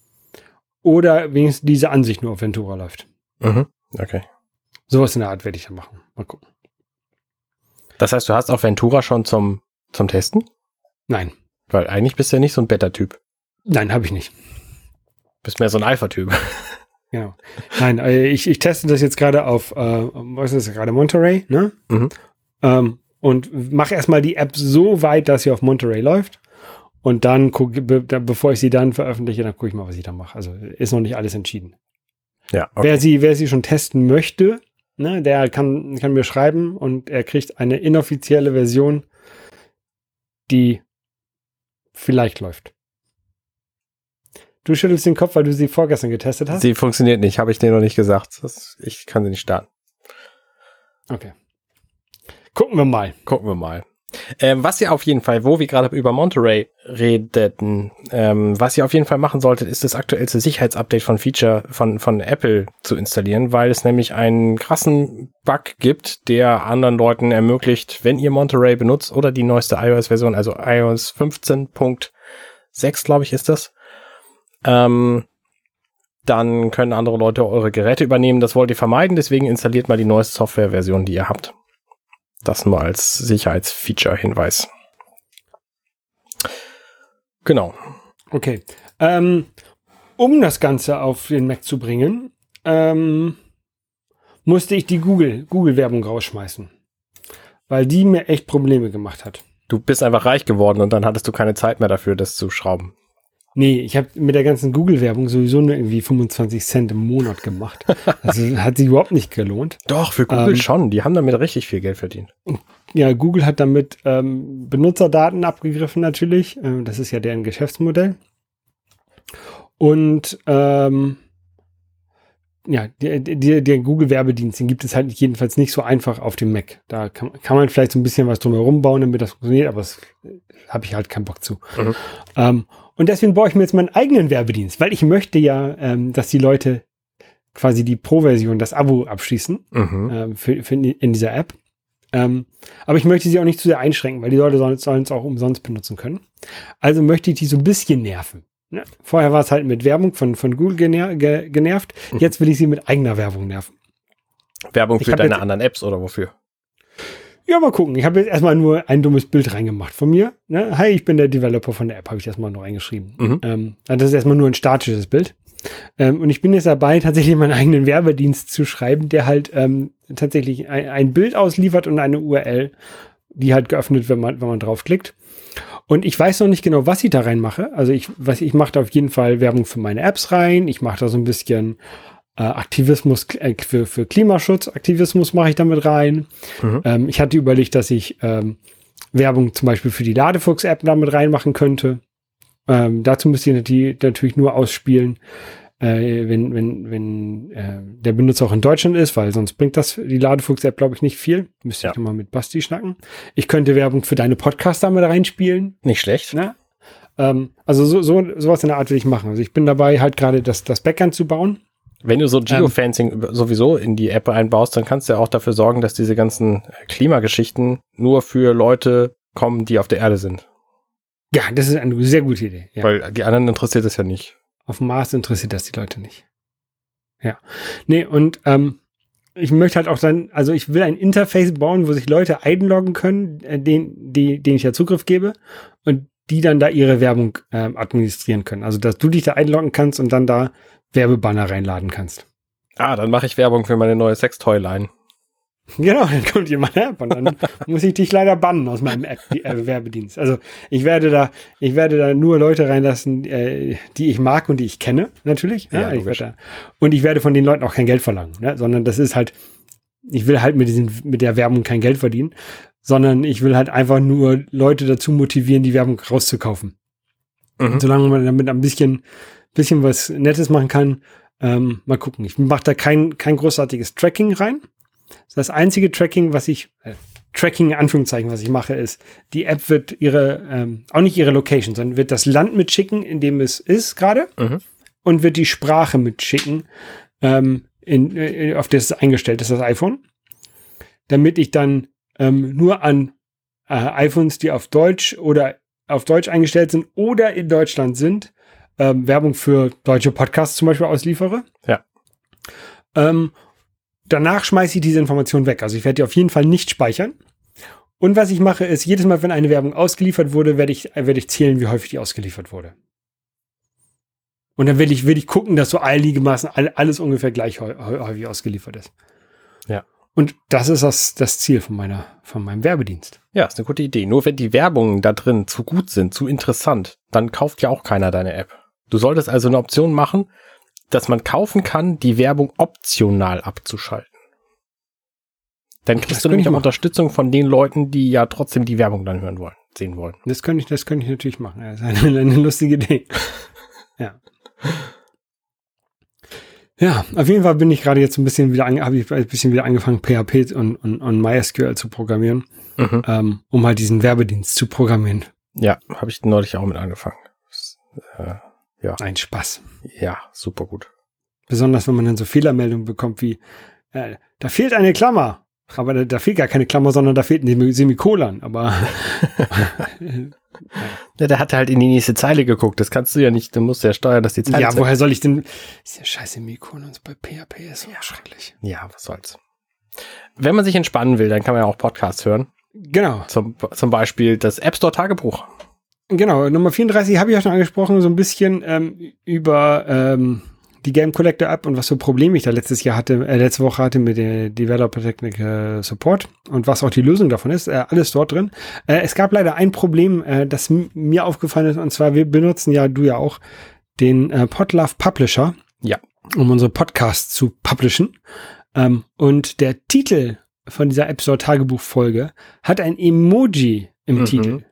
oder wenigstens diese Ansicht nur auf Ventura läuft. Mhm. Okay. Sowas in der Art werde ich dann machen. Mal gucken. Das heißt, du hast auch Ventura schon zum, zum Testen? Nein, Weil eigentlich bist du ja nicht so ein Beta-Typ. nein, habe ich nicht. Bist mehr so ein Alpha-Typ. Genau. Nein, äh, ich, ich teste das jetzt gerade auf, äh, was ist das gerade, Monterey, ne? Mhm. Ähm, und mache erstmal die App so weit, dass sie auf Monterey läuft. Und dann gucke, be, da- bevor ich sie dann veröffentliche, dann gucke ich mal, was ich da mache. Also ist noch nicht alles entschieden. Ja, okay. Wer sie, wer sie schon testen möchte, ne, der kann, kann mir schreiben und er kriegt eine inoffizielle Version, die vielleicht läuft. Du schüttelst den Kopf, weil du sie vorgestern getestet hast? Sie funktioniert nicht, habe ich dir noch nicht gesagt. Das, ich kann sie nicht starten. Okay. Gucken wir mal. Gucken wir mal. Ähm, was ihr auf jeden Fall, wo wir gerade über Monterey redeten, ähm, was ihr auf jeden Fall machen solltet, ist das aktuellste Sicherheitsupdate von Feature von, von Apple zu installieren, weil es nämlich einen krassen Bug gibt, der anderen Leuten ermöglicht, wenn ihr Monterey benutzt oder die neueste iOS-Version, also iOS 15.6, glaube ich, ist das, ähm, dann können andere Leute eure Geräte übernehmen. Das wollt ihr vermeiden, deswegen installiert mal die neueste Softwareversion, die ihr habt. Das nur als Sicherheitsfeature-Hinweis. Genau. Okay. Ähm, um das Ganze auf den Mac zu bringen, ähm, musste ich die Google, Google-Werbung rausschmeißen. Weil die mir echt Probleme gemacht hat. Du bist einfach reich geworden und dann hattest du keine Zeit mehr dafür, das zu schrauben. Nee, ich habe mit der ganzen Google-Werbung sowieso nur irgendwie 25 Cent im Monat gemacht. Also hat sich überhaupt nicht gelohnt. Doch, für Google Ähm, schon. Die haben damit richtig viel Geld verdient. Ja, Google hat damit ähm, Benutzerdaten abgegriffen natürlich. Ähm, das ist ja deren Geschäftsmodell. Und ähm, ja, der, der, der Google-Werbedienst, den gibt es halt jedenfalls nicht so einfach auf dem Mac. Da kann, kann man vielleicht so ein bisschen was drumherum bauen, damit das funktioniert, aber das habe ich halt keinen Bock zu. Mhm. Ähm, und deswegen baue ich mir jetzt meinen eigenen Werbedienst, weil ich möchte ja, ähm, dass die Leute quasi die Pro-Version, das Abo abschließen Mhm. ähm, für, für in, dieser App. Ähm, aber ich möchte sie auch nicht zu sehr einschränken, weil die Leute sollen es auch umsonst benutzen können. Also möchte ich die so ein bisschen nerven. Ne? Vorher war es halt mit Werbung von, von Google gener ge genervt. Jetzt will ich sie mit eigener Werbung nerven. Werbung für deine anderen Apps oder wofür? Ja, mal gucken. Ich habe jetzt erstmal nur ein dummes Bild reingemacht von mir. Ne? Hi, ich bin der Developer von der App, habe ich erstmal nur reingeschrieben. Mhm. Ähm, also das ist erstmal nur ein statisches Bild. Ähm, und ich bin jetzt dabei, tatsächlich meinen eigenen Werbedienst zu schreiben, der halt ähm, tatsächlich ein, ein Bild ausliefert und eine URL, die halt geöffnet, wenn man, wenn man draufklickt. Und ich weiß noch nicht genau, was ich da reinmache. Also ich, was ich mache da auf jeden Fall Werbung für meine Apps rein. Ich mache da so ein bisschen äh, Aktivismus äh, für, für Klimaschutz, Aktivismus mache ich damit rein. Mhm. Ähm, ich hatte überlegt, dass ich ähm, Werbung zum Beispiel für die Ladefuchs-App damit reinmachen könnte. Ähm, dazu müsste ich natürlich, natürlich nur ausspielen, äh, wenn, wenn, wenn äh, der Benutzer auch in Deutschland ist, weil sonst bringt das die Ladefuchs-App, glaube ich, nicht viel. Müsste Ja. ich nochmal mit Basti schnacken. Ich könnte Werbung für deine Podcasts damit reinspielen. Nicht schlecht. Ne? Ähm, also so, so, sowas in der Art will ich machen. Also ich bin dabei, halt gerade das, das Backend zu bauen. Wenn du so Geofencing über- sowieso in die App einbaust, dann kannst du ja auch dafür sorgen, dass diese ganzen Klimageschichten nur für Leute kommen, die auf der Erde sind. Ja, das ist eine sehr gute Idee. Ja. Weil die anderen interessiert es ja nicht. Auf dem Mars interessiert das die Leute nicht. Ja. Nee, und ähm, ich möchte halt auch dann, also ich will ein Interface bauen, wo sich Leute einloggen können, äh, den, die, denen ich ja Zugriff gebe und die dann da ihre Werbung ähm, administrieren können. Also dass du dich da einloggen kannst und dann da Werbebanner reinladen kannst. Ah, dann mache ich Werbung für meine neue Sextoy-Line. Genau, dann kommt jemand App und dann muss ich dich leider bannen aus meinem App äh, Werbedienst. Also ich werde da, ich werde da nur Leute reinlassen, äh, die ich mag und die ich kenne, natürlich. Ja, Ja, ich da, und ich werde von den Leuten auch kein Geld verlangen, ne? sondern das ist halt, ich will halt mit diesen, mit der Werbung kein Geld verdienen, sondern ich will halt einfach nur Leute dazu motivieren, die Werbung rauszukaufen. Mhm. Und solange man damit ein bisschen, bisschen was Nettes machen kann, ähm, mal gucken. Ich mache da kein, kein großartiges Tracking rein. Das einzige Tracking, was ich, äh, Tracking in Anführungszeichen, was ich mache, ist, die App wird ihre, ähm, auch nicht ihre Location, sondern wird das Land mitschicken, in dem es ist gerade Mhm. und wird die Sprache mitschicken, ähm, in, äh, auf das es eingestellt ist, das iPhone, damit ich dann ähm, nur an äh, iPhones, die auf Deutsch oder auf Deutsch eingestellt sind oder in Deutschland sind, ähm, Werbung für deutsche Podcasts zum Beispiel ausliefere. Ja. Ähm, danach schmeiße ich diese Information weg. Also ich werde die auf jeden Fall nicht speichern. Und was ich mache, ist, jedes Mal, wenn eine Werbung ausgeliefert wurde, werde ich, äh, werde ich zählen, wie häufig die ausgeliefert wurde. Und dann will ich, will ich gucken, dass so einigermaßen all- alles ungefähr gleich häu- häu- häufig ausgeliefert ist. Ja. Und das ist das, das Ziel von meiner, von meinem Werbedienst. Ja, ist eine gute Idee. Nur wenn die Werbungen da drin zu gut sind, zu interessant, dann kauft ja auch keiner deine App. Du solltest also eine Option machen, dass man kaufen kann, die Werbung optional abzuschalten. Dann Das kriegst du könnte nämlich ich auch. Unterstützung von den Leuten, die ja trotzdem die Werbung dann hören wollen, sehen wollen. Das könnte ich, das könnte ich natürlich machen. Das ist eine, eine lustige Idee. Ja. Ja, auf jeden Fall bin ich gerade jetzt ein bisschen wieder, habe ich ein bisschen wieder angefangen, PHP und, und, und MySQL zu programmieren, Mhm. ähm, um halt diesen Werbedienst zu programmieren. Ja, habe ich neulich auch mit angefangen. Das, Äh, Ein Spaß. ja, super gut. Besonders wenn man dann so Fehlermeldungen bekommt wie, äh, da fehlt eine Klammer. Aber da, da fehlt gar keine Klammer, sondern da fehlt ein Semikolon. Aber Ja, der hatte halt in die nächste Zeile geguckt. Das kannst du ja nicht. Du musst ja steuern, dass die Zeile. ja, woher soll ich denn? Ist ja scheiße Semikolons bei PHP ist so schrecklich. ja, was soll's. Wenn man sich entspannen will, dann kann man ja auch Podcasts hören. Genau. Zum, zum Beispiel das App Store Tagebuch. Genau, Nummer 34 habe ich auch schon angesprochen, so ein bisschen ähm, über ähm, die Game Collector App und was für Probleme ich da letztes Jahr hatte, äh, letzte Woche hatte mit der Developer Technical Support und was auch die Lösung davon ist, äh, alles dort drin. Äh, es gab leider ein Problem, äh, das mir aufgefallen ist, und zwar wir benutzen ja, du ja auch, den äh, Podlove Publisher, Ja. um unsere Podcasts zu publishen. Ähm, und der Titel von dieser App Store Tagebuchfolge hat ein Emoji im Mhm. Titel.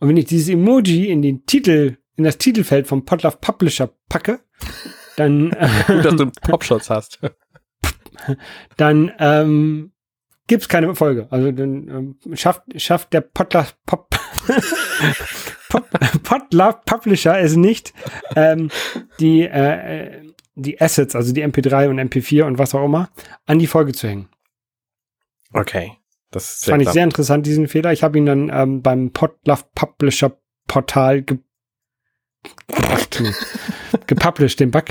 Und wenn ich dieses Emoji in den Titel, in das Titelfeld vom Podlove Publisher packe, dann, Gut, dass du Popschutz hast. dann ähm, gibt's keine Folge. Also dann ähm, schafft, schafft der Potla, Pop, Pop, Podlove Publisher es nicht, ähm, die, äh, die Assets, also die MP3 und MP4 und was auch immer, an die Folge zu hängen. Okay. Das Das fand ich sehr interessant, diesen Fehler. Ich habe ihn dann ähm, beim Podlove Publisher Portal ge gepublished, den Bug.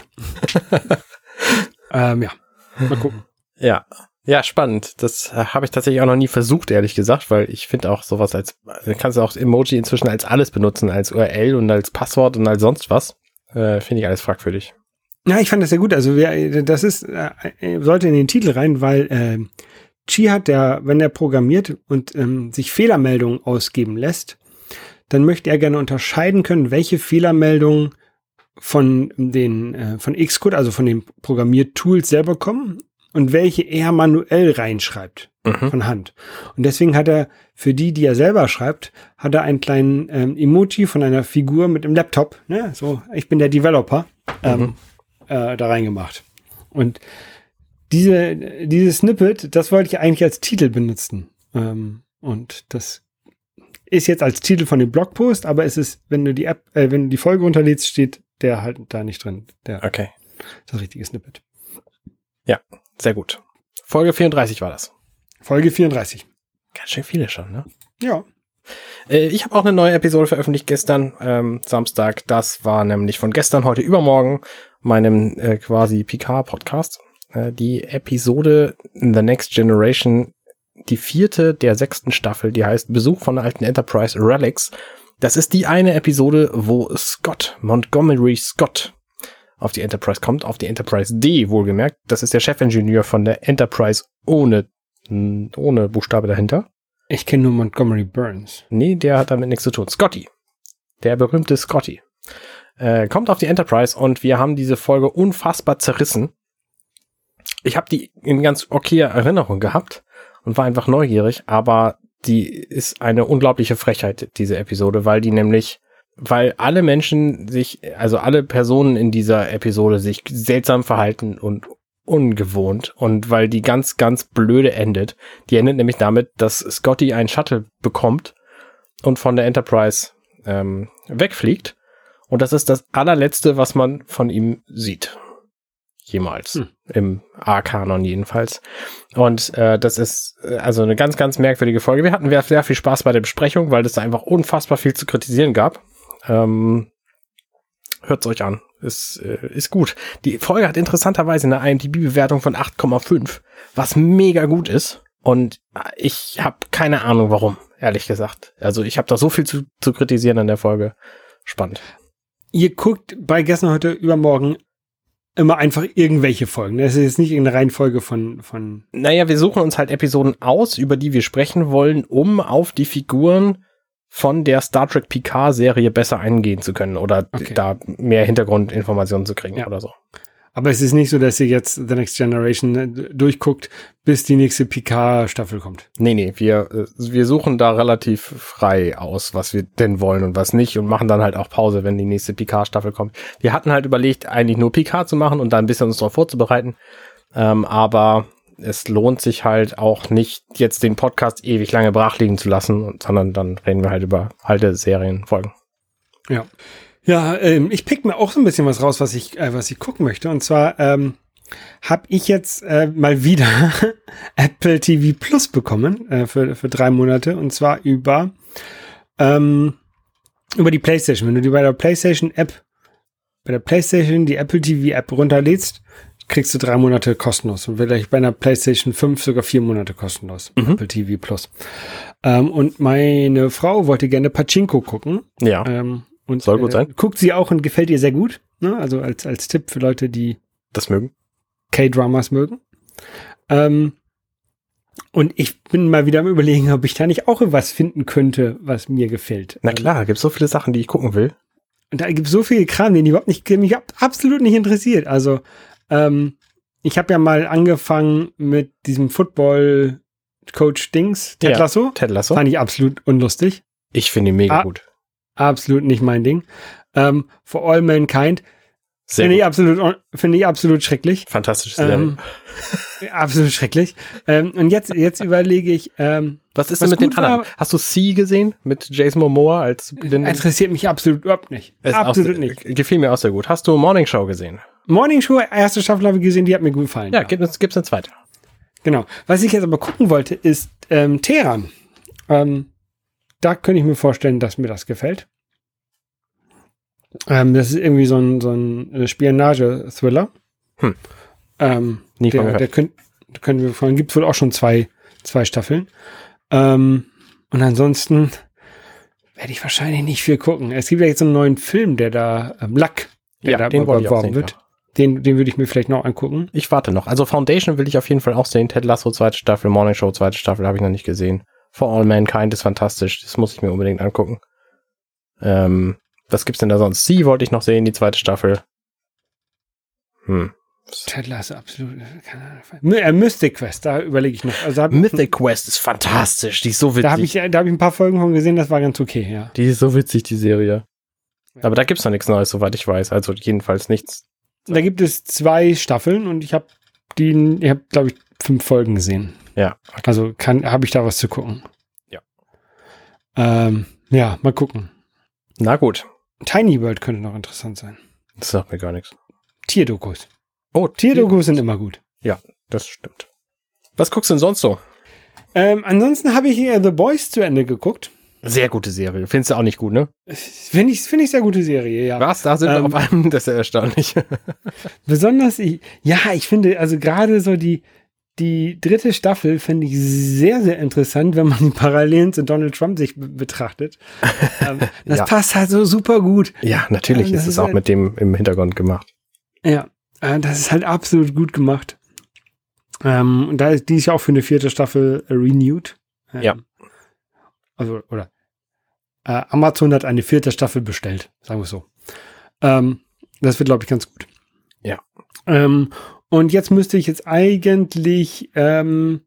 ähm, ja, mal gucken. Ja. Ja, spannend. Das äh, habe ich tatsächlich auch noch nie versucht, ehrlich gesagt, weil ich finde auch sowas als, also kannst du auch Emoji inzwischen als alles benutzen, als URL und als Passwort und als sonst was. Äh, finde ich alles fragwürdig. Ja, ich fand das sehr gut. Also wer, das ist, äh, sollte in den Titel rein, weil äh, Chi hat, der, wenn er programmiert und ähm, sich Fehlermeldungen ausgeben lässt, dann möchte er gerne unterscheiden können, welche Fehlermeldungen von den äh, von Xcode, also von den Programmiertools selber kommen und welche er manuell reinschreibt Mhm. von Hand. Und deswegen hat er für die, die er selber schreibt, hat er einen kleinen ähm, Emoji von einer Figur mit einem Laptop, ne? So, ich bin der Developer, ähm, Mhm. äh, da reingemacht. Und diese, dieses Snippet, das wollte ich eigentlich als Titel benutzen. Ähm, und das ist jetzt als Titel von dem Blogpost, aber es ist, wenn du die App, äh, wenn du die Folge runterlädst, steht der halt da nicht drin. Der, Okay. das richtige Snippet. Sehr gut. Folge 34 war das. Folge 34. Ganz schön viele schon, ne? Ja. Äh, ich habe auch eine neue Episode veröffentlicht gestern, ähm, Samstag. Das war nämlich von gestern, heute übermorgen, meinem äh, quasi Picard-Podcast. Äh, die Episode The Next Generation, die vierte der sechsten Staffel, die heißt Besuch von der alten Enterprise Relics. Das ist die eine Episode, wo Scott, Montgomery Scott, auf die Enterprise kommt, auf die Enterprise D wohlgemerkt. Das ist der Chefingenieur von der Enterprise ohne, ohne Buchstabe dahinter. Ich kenne nur Montgomery Burns. Nee, der hat damit nichts zu tun. Scotty. Der berühmte Scotty. Äh, kommt auf die Enterprise und wir haben diese Folge unfassbar zerrissen. Ich habe die in ganz okay Erinnerung gehabt und war einfach neugierig, aber die ist eine unglaubliche Frechheit, diese Episode, weil die nämlich, weil alle Menschen sich, also alle Personen in dieser Episode sich seltsam verhalten und ungewohnt und weil die ganz, ganz blöde endet. Die endet nämlich damit, dass Scotty einen Shuttle bekommt und von der Enterprise ähm, wegfliegt. Und das ist das allerletzte, was man von ihm sieht. Jemals. Hm. Im A-Kanon jedenfalls. Und äh, das ist äh, also eine ganz, ganz merkwürdige Folge. Wir hatten sehr, viel Spaß bei der Besprechung, weil es da einfach unfassbar viel zu kritisieren gab. Ähm, Hört's euch an. Ist, äh, ist gut. Die Folge hat interessanterweise eine IMDb-Bewertung von 8,5, was mega gut ist. Und ich habe keine Ahnung warum, ehrlich gesagt. Also ich habe da so viel zu, zu kritisieren an der Folge. Spannend. Ihr guckt bei gestern, heute, übermorgen immer einfach irgendwelche Folgen. Das ist jetzt nicht irgendeine Reihenfolge von, von Naja, wir suchen uns halt Episoden aus, über die wir sprechen wollen, um auf die Figuren von der Star Trek Picard-Serie besser eingehen zu können oder Okay. da mehr Hintergrundinformationen zu kriegen Ja. oder so. Aber es ist nicht so, dass ihr jetzt The Next Generation äh, durchguckt, bis die nächste Picard-Staffel kommt. Nee, nee, wir, äh, wir suchen da relativ frei aus, was wir denn wollen und was nicht und machen dann halt auch Pause, wenn die nächste Picard-Staffel kommt. Wir hatten halt überlegt, eigentlich nur Picard zu machen und da ein bisschen uns darauf vorzubereiten. Ähm, aber es lohnt sich halt auch nicht, jetzt den Podcast ewig lange brach liegen zu lassen, sondern dann reden wir halt über alte Serienfolgen. Ja. Ja, ähm, ich pick mir auch so ein bisschen was raus, was ich, äh, was ich gucken möchte. Und zwar ähm, habe ich jetzt äh, mal wieder Apple TV Plus bekommen äh, für, für drei Monate. Und zwar über, ähm, über die PlayStation. Wenn du die bei der PlayStation App, bei der PlayStation die Apple TV App runterlädst, kriegst du drei Monate kostenlos. Und vielleicht bei einer PlayStation 5 sogar vier Monate kostenlos. Mhm. Apple TV Plus. Ähm, und meine Frau wollte gerne Pachinko gucken. Ja. Ähm, und, Soll gut äh, sein. Guckt sie auch und gefällt ihr sehr gut. Ne? Also als, als Tipp für Leute, die Das mögen. K-Dramas mögen. Ähm, und ich bin mal wieder am überlegen, ob ich da nicht auch was finden könnte, was mir gefällt. Na klar, gibt so viele Sachen, die ich gucken will. Und da gibt es so viel Kram, den ich überhaupt nicht, mich absolut nicht interessiert. Also, ähm, ich habe ja mal angefangen mit diesem Football-Coach-Dings, Ted Ja. Lasso. Ted Lasso. Fand ich absolut unlustig. Ich finde ihn mega Ah. gut. Absolut nicht mein Ding. Ähm, For All Mankind Finde ich absolut, finde ich absolut schrecklich. Fantastische Serie. Ähm, absolut schrecklich. Ähm, und jetzt, jetzt überlege ich, ähm, was ist was denn mit den gut war- anderen? Hast du C gesehen mit Jason Momoa als Blinden? interessiert mich absolut überhaupt nicht. Auch absolut sehr- nicht. Gefiel mir auch sehr gut. Hast du Morning Show gesehen? Morning Show, erste Staffel habe ich gesehen, die hat mir gut gefallen. Ja, gibt es gibt's eine zweite. Genau. Was ich jetzt aber gucken wollte, ist ähm, Teheran. Ähm, da könnte ich mir vorstellen, dass mir das gefällt. Ähm, das ist irgendwie so ein, so ein äh, Spionage-Thriller. Hm. Ähm, von der, der könnt, können wir gefallen. Gibt wohl auch schon zwei, zwei Staffeln. Ähm, und ansonsten werde ich wahrscheinlich nicht viel gucken. Es gibt ja jetzt einen neuen Film, der da, ähm, Luck, der Ja, da den beworben wird. Den, den würde ich mir vielleicht noch angucken. Ich warte noch. Also Foundation will ich auf jeden Fall auch sehen. Ted Lasso zweite Staffel, Morning Show zweite Staffel habe ich noch nicht gesehen. For All Mankind ist fantastisch. Das muss ich mir unbedingt angucken. Ähm, was gibt's denn da sonst? Sie wollte ich noch sehen, die zweite Staffel. Hm. Ted Lasso, absolut. Keine Ahnung. Äh, Mystic Quest, da überlege ich noch. Also Mythic Quest ist fantastisch. Die ist so witzig. da habe ich, da hab ich ein paar Folgen von gesehen, das war ganz okay, ja. die ist so witzig, die Serie. Aber da gibt's noch nichts Neues, soweit ich weiß. Also jedenfalls nichts. Da gibt es zwei Staffeln und ich habe die, ich habe, glaube ich, fünf Folgen gesehen. Ja. Also kann, habe ich da was zu gucken. Ja. Ähm, ja, mal gucken. Na gut. Tiny World könnte noch interessant sein. Das sagt mir gar nichts. Tierdokus. Oh, Tierdokus sind immer gut. Das stimmt. Was guckst du denn sonst so? Ähm, ansonsten habe ich äh, The Boys zu Ende geguckt. Sehr gute Serie. Findest du auch nicht gut, ne? Finde ich, finde ich sehr gute Serie, ja. Was? Da sind wir Ähm, auf einem, das ist ja erstaunlich. Besonders, ich, ja, ich finde, also gerade so die, die dritte Staffel finde ich sehr, sehr interessant, wenn man die Parallelen zu Donald Trump sich be- betrachtet. ähm, das Ja. passt halt so super gut. ja, natürlich das ist es auch halt- mit dem im Hintergrund gemacht. Ja, äh, das ist halt absolut gut gemacht. Ähm, und da ist die ist ja auch für eine vierte Staffel äh, renewed. Ähm, Ja. Also, oder äh, Amazon hat eine vierte Staffel bestellt, sagen wir es so. Ähm, das wird, glaube ich, ganz gut. Ja. Ähm, und jetzt müsste ich jetzt eigentlich ähm,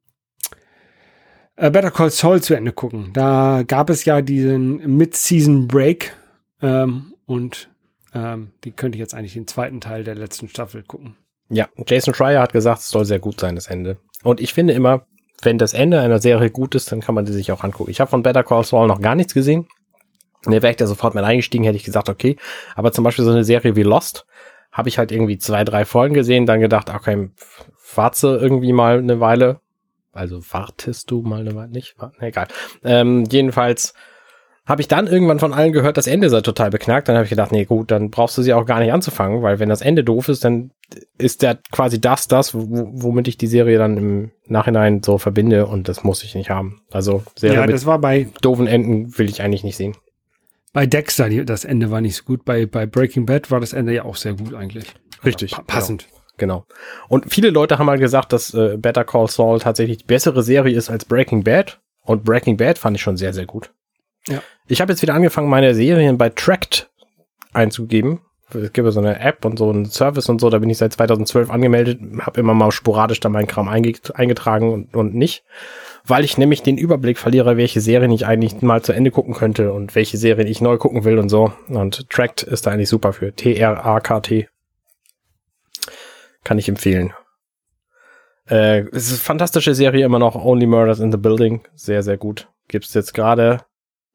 äh, Better Call Saul zu Ende gucken. Da gab es ja diesen Mid-Season Break ähm, und ähm, die könnte ich jetzt eigentlich den zweiten Teil der letzten Staffel gucken. Ja, Jason Schreier hat gesagt, es soll sehr gut sein, das Ende. Und ich finde immer, wenn das Ende einer Serie gut ist, dann kann man die sich auch angucken. Ich habe von Better Call Saul noch gar nichts gesehen. Und wäre ich da sofort mal eingestiegen, hätte ich gesagt, okay. Aber zum Beispiel so eine Serie wie Lost habe ich halt irgendwie zwei, drei Folgen gesehen, dann gedacht, okay, warte irgendwie mal eine Weile. Also wartest du mal eine Weile nicht? Egal. Ähm, jedenfalls habe ich dann irgendwann von allen gehört, das Ende sei total beknackt. Dann habe ich gedacht, nee, gut, dann brauchst du sie auch gar nicht anzufangen, weil wenn das Ende doof ist, dann ist der quasi das, das, wo- womit ich die Serie dann im Nachhinein so verbinde und das muss ich nicht haben. Also Serie ja, mit das war bei, doofen Enden will ich eigentlich nicht sehen. Bei Dexter, die, das Ende war nicht so gut. Bei, bei Breaking Bad war das Ende ja auch sehr gut eigentlich. Richtig, Pa passend. Genau. Und viele Leute haben halt gesagt, dass äh, Better Call Saul tatsächlich die bessere Serie ist als Breaking Bad. Und Breaking Bad fand ich schon sehr, sehr gut. Ja. Ich habe jetzt wieder angefangen, meine Serien bei Tracked einzugeben. Es gibt ja so eine App und so einen Service und so, da bin ich seit 2012 angemeldet, habe immer mal sporadisch da meinen Kram einge eingetragen und, und nicht, weil ich nämlich den Überblick verliere, welche Serien ich eigentlich mal zu Ende gucken könnte und welche Serien ich neu gucken will und so. Und Tracked ist da eigentlich super für. T-R-A-K-T. Kann ich empfehlen. Äh, es ist eine fantastische Serie immer noch. Only Murders in the Building. Sehr, sehr gut. Gibt's jetzt gerade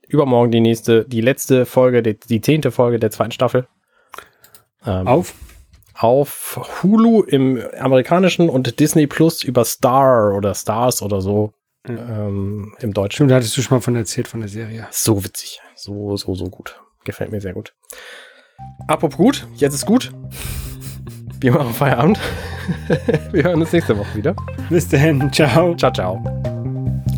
übermorgen die nächste, die letzte Folge, die, die zehnte Folge der zweiten Staffel. Ähm, Auf. auf Hulu im amerikanischen und Disney Plus über Star oder Stars oder so ähm, im Deutschen. Da hattest du schon mal von erzählt von der Serie. So witzig. So, so, so gut. Gefällt mir sehr gut. Apropos gut, jetzt ist gut. Wir machen Feierabend. Wir hören uns nächste Woche wieder. Bis dahin, ciao. Ciao, ciao.